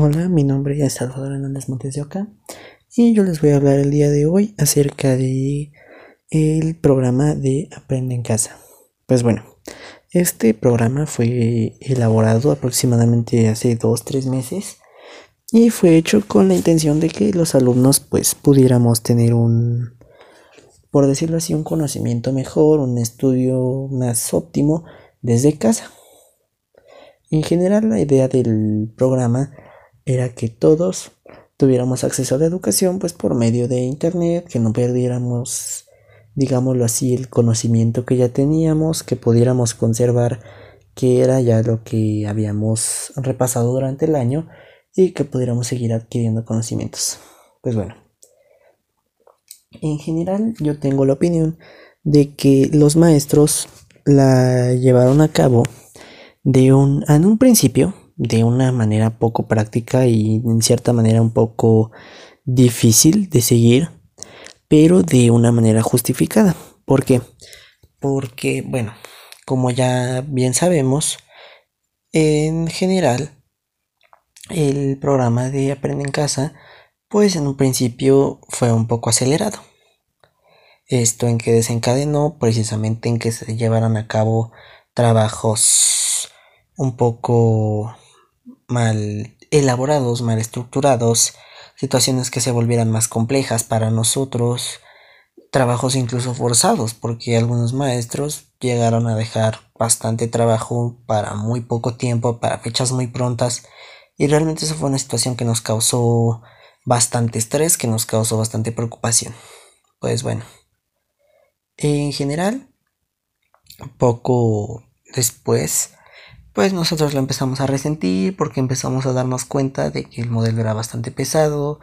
Hola, mi nombre es Salvador Hernández Montes de Oca y yo les voy a hablar el día de hoy acerca de el programa de Aprende en Casa. Pues bueno, este programa fue elaborado aproximadamente hace 2-3 meses y fue hecho con la intención de que los alumnos pues pudiéramos tener un, por decirlo así, un conocimiento mejor, un estudio más óptimo desde casa. En general la idea del programa era que todos tuviéramos acceso a la educación pues por medio de internet, que no perdiéramos digámoslo así el conocimiento que ya teníamos, que pudiéramos conservar que era ya lo que habíamos repasado durante el año y que pudiéramos seguir adquiriendo conocimientos. Pues bueno, en general yo tengo la opinión de que los maestros la llevaron a cabo de un en un principio de una manera poco práctica y en cierta manera un poco difícil de seguir, pero de una manera justificada. ¿Por qué? Porque, bueno, como ya bien sabemos, en general, el programa de Aprende en Casa, pues en un principio fue un poco acelerado. Esto en que desencadenó precisamente en que se llevaran a cabo trabajos un poco mal elaborados, mal estructurados, situaciones que se volvieran más complejas para nosotros, trabajos incluso forzados, porque algunos maestros llegaron a dejar bastante trabajo para muy poco tiempo, para fechas muy prontas, y realmente eso fue una situación que nos causó bastante estrés, que nos causó bastante preocupación. Pues bueno, en general, poco después, pues nosotros lo empezamos a resentir porque empezamos a darnos cuenta de que el modelo era bastante pesado,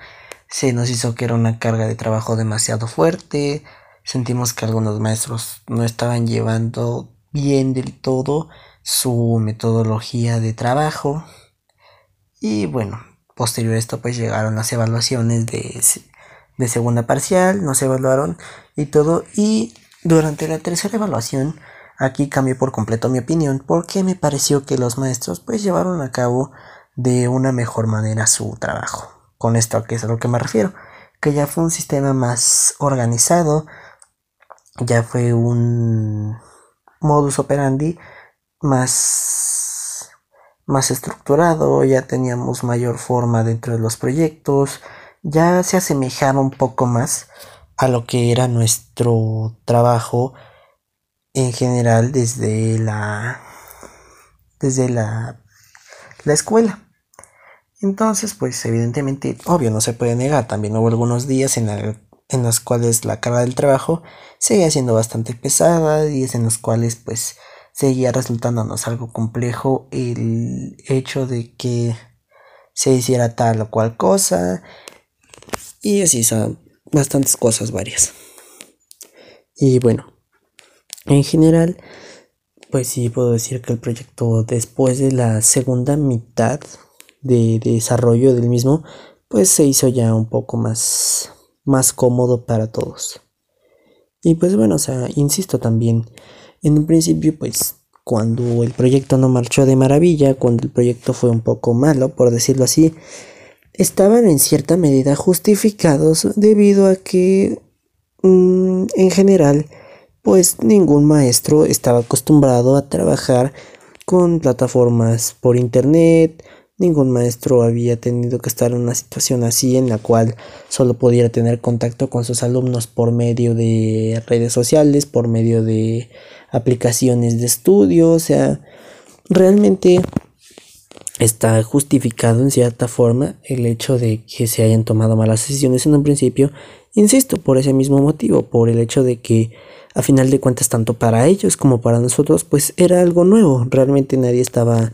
se nos hizo que era una carga de trabajo demasiado fuerte, sentimos que algunos maestros no estaban llevando bien del todo su metodología de trabajo. Y bueno, posterior a esto pues llegaron las evaluaciones de, de segunda parcial, nos evaluaron y todo. Y durante la tercera evaluación Aquí cambié por completo mi opinión porque me pareció que los maestros pues llevaron a cabo de una mejor manera su trabajo. Con esto que es a lo que me refiero, que ya fue un sistema más organizado, ya fue un modus operandi más más estructurado, ya teníamos mayor forma dentro de los proyectos, ya se asemejaba un poco más a lo que era nuestro trabajo en general desde la desde la, la escuela. Entonces, pues evidentemente, obvio, no se puede negar. También hubo algunos días en, en los cuales la carga del trabajo seguía siendo bastante pesada, días en los cuales pues seguía resultándonos algo complejo el hecho de que se hiciera tal o cual cosa. Y así son bastantes cosas varias. Y bueno, en general, pues sí puedo decir que el proyecto después de la segunda mitad de, desarrollo del mismo, pues se hizo ya un poco más, más cómodo para todos. Y pues bueno, o sea, insisto también, en un principio pues cuando el proyecto no marchó de maravilla, cuando el proyecto fue un poco malo, por decirlo así, estaban en cierta medida justificados debido a que mm, en general pues ningún maestro estaba acostumbrado a trabajar con plataformas por internet, ningún maestro había tenido que estar en una situación así en la cual solo pudiera tener contacto con sus alumnos por medio de redes sociales, por medio de aplicaciones de estudio, o sea, realmente está justificado en cierta forma el hecho de que se hayan tomado malas decisiones en un principio, insisto, por ese mismo motivo, por el hecho de que a final de cuentas tanto para ellos como para nosotros pues era algo nuevo, realmente nadie estaba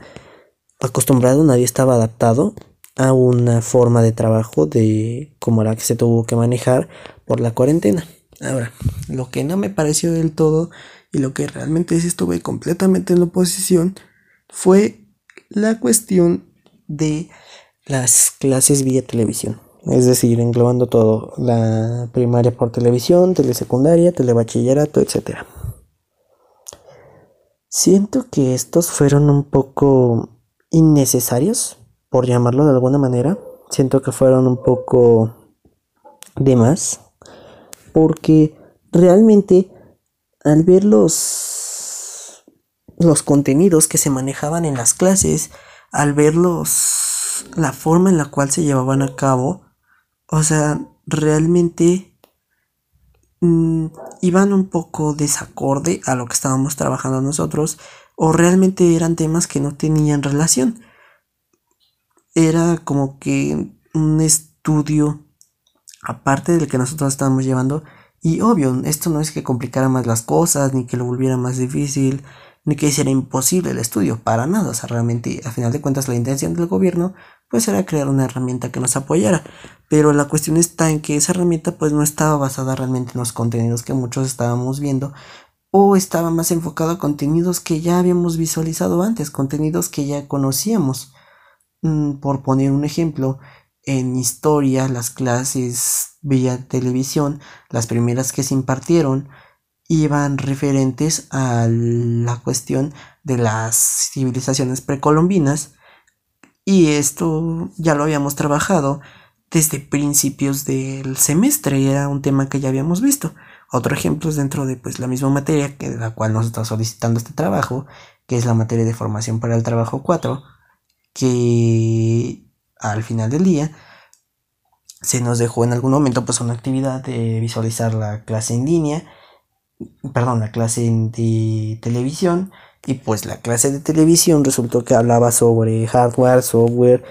acostumbrado, nadie estaba adaptado a una forma de trabajo de como la que se tuvo que manejar por la cuarentena. Ahora, lo que no me pareció del todo y lo que realmente sí estuve completamente en la oposición fue la cuestión de las clases vía televisión es decir, englobando todo, la primaria por televisión, telesecundaria, telebachillerato, etc. Siento que estos fueron un poco innecesarios, por llamarlo de alguna manera. Siento que fueron un poco de más. Porque realmente al ver los, los contenidos que se manejaban en las clases, al ver los, la forma en la cual se llevaban a cabo, o sea, realmente mm, iban un poco desacorde a lo que estábamos trabajando nosotros o realmente eran temas que no tenían relación. Era como que un estudio aparte del que nosotros estábamos llevando y obvio, esto no es que complicara más las cosas, ni que lo volviera más difícil, ni que hiciera imposible el estudio, para nada. O sea, realmente, a final de cuentas, la intención del gobierno, pues era crear una herramienta que nos apoyara. Pero la cuestión está en que esa herramienta, pues no estaba basada realmente en los contenidos que muchos estábamos viendo, o estaba más enfocado a contenidos que ya habíamos visualizado antes, contenidos que ya conocíamos. Mm, por poner un ejemplo, en historia, las clases vía televisión, las primeras que se impartieron, iban referentes a la cuestión de las civilizaciones precolombinas y esto ya lo habíamos trabajado desde principios del semestre, era un tema que ya habíamos visto. Otro ejemplo es dentro de pues la misma materia que la cual nos está solicitando este trabajo, que es la materia de formación para el trabajo 4, que al final del día se nos dejó en algún momento pues una actividad de visualizar la clase en línea, perdón, la clase de televisión y pues la clase de televisión resultó que hablaba sobre hardware, software,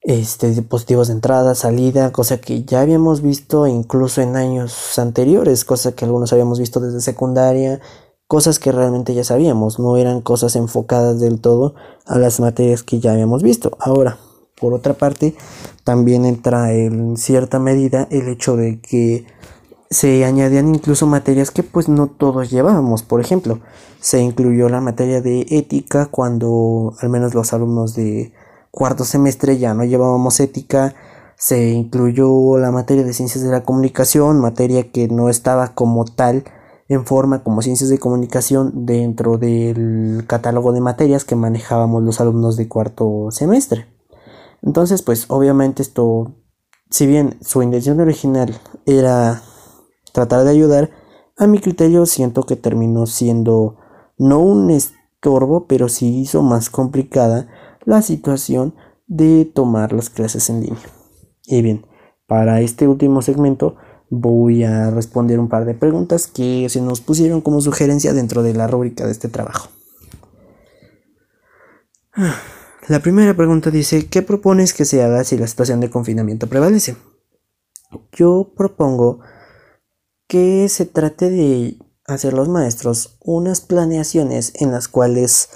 este, dispositivos de entrada, salida, cosa que ya habíamos visto incluso en años anteriores, cosa que algunos habíamos visto desde secundaria, cosas que realmente ya sabíamos, no eran cosas enfocadas del todo a las materias que ya habíamos visto. Ahora, por otra parte, también entra en cierta medida el hecho de que se añadían incluso materias que pues no todos llevábamos. Por ejemplo, se incluyó la materia de ética cuando al menos los alumnos de cuarto semestre ya no llevábamos ética. Se incluyó la materia de ciencias de la comunicación, materia que no estaba como tal en forma como ciencias de comunicación dentro del catálogo de materias que manejábamos los alumnos de cuarto semestre. Entonces, pues obviamente esto, si bien su intención original era tratar de ayudar, a mi criterio siento que terminó siendo no un estorbo, pero sí hizo más complicada la situación de tomar las clases en línea. Y bien, para este último segmento voy a responder un par de preguntas que se nos pusieron como sugerencia dentro de la rúbrica de este trabajo. La primera pregunta dice, ¿qué propones que se haga si la situación de confinamiento prevalece? Yo propongo que se trate de hacer los maestros unas planeaciones en las cuales,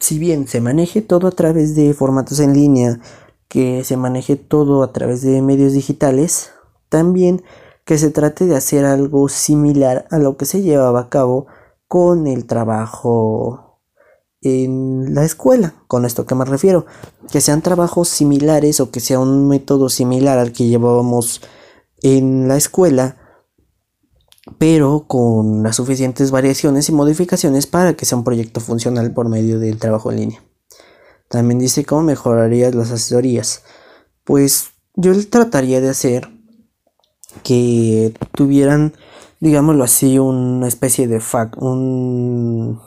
si bien se maneje todo a través de formatos en línea, que se maneje todo a través de medios digitales, también que se trate de hacer algo similar a lo que se llevaba a cabo con el trabajo en la escuela. Con esto que me refiero, que sean trabajos similares o que sea un método similar al que llevábamos en la escuela, pero con las suficientes variaciones y modificaciones para que sea un proyecto funcional por medio del trabajo en línea. También dice cómo mejorarías las asesorías. Pues yo trataría de hacer que tuvieran, digámoslo así, una especie de fac, un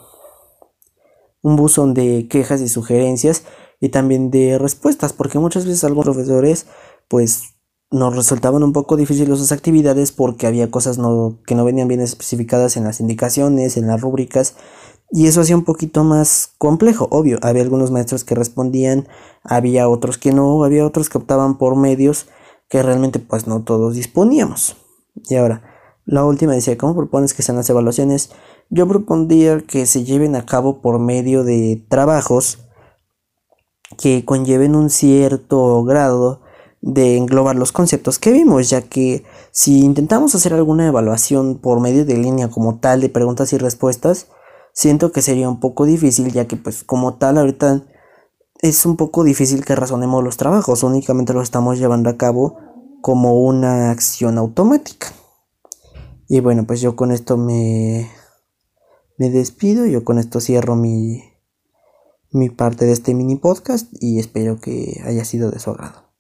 un buzón de quejas y sugerencias y también de respuestas, porque muchas veces algunos profesores pues nos resultaban un poco difíciles sus actividades porque había cosas que no venían bien especificadas en las indicaciones, en las rúbricas, y eso hacía un poquito más complejo, obvio, había algunos maestros que respondían, había otros que no, había otros que optaban por medios que realmente pues no todos disponíamos. Y ahora, la última decía, ¿cómo propones que sean las evaluaciones? Yo propondría que se lleven a cabo por medio de trabajos que conlleven un cierto grado de englobar los conceptos que vimos, ya que si intentamos hacer alguna evaluación por medio de línea como tal de preguntas y respuestas, siento que sería un poco difícil, ya que pues como tal ahorita es un poco difícil que razonemos los trabajos, únicamente los estamos llevando a cabo como una acción automática. Y bueno, pues yo con esto me me despido, yo con esto cierro mi, mi parte de este mini podcast y espero que haya sido de su agrado.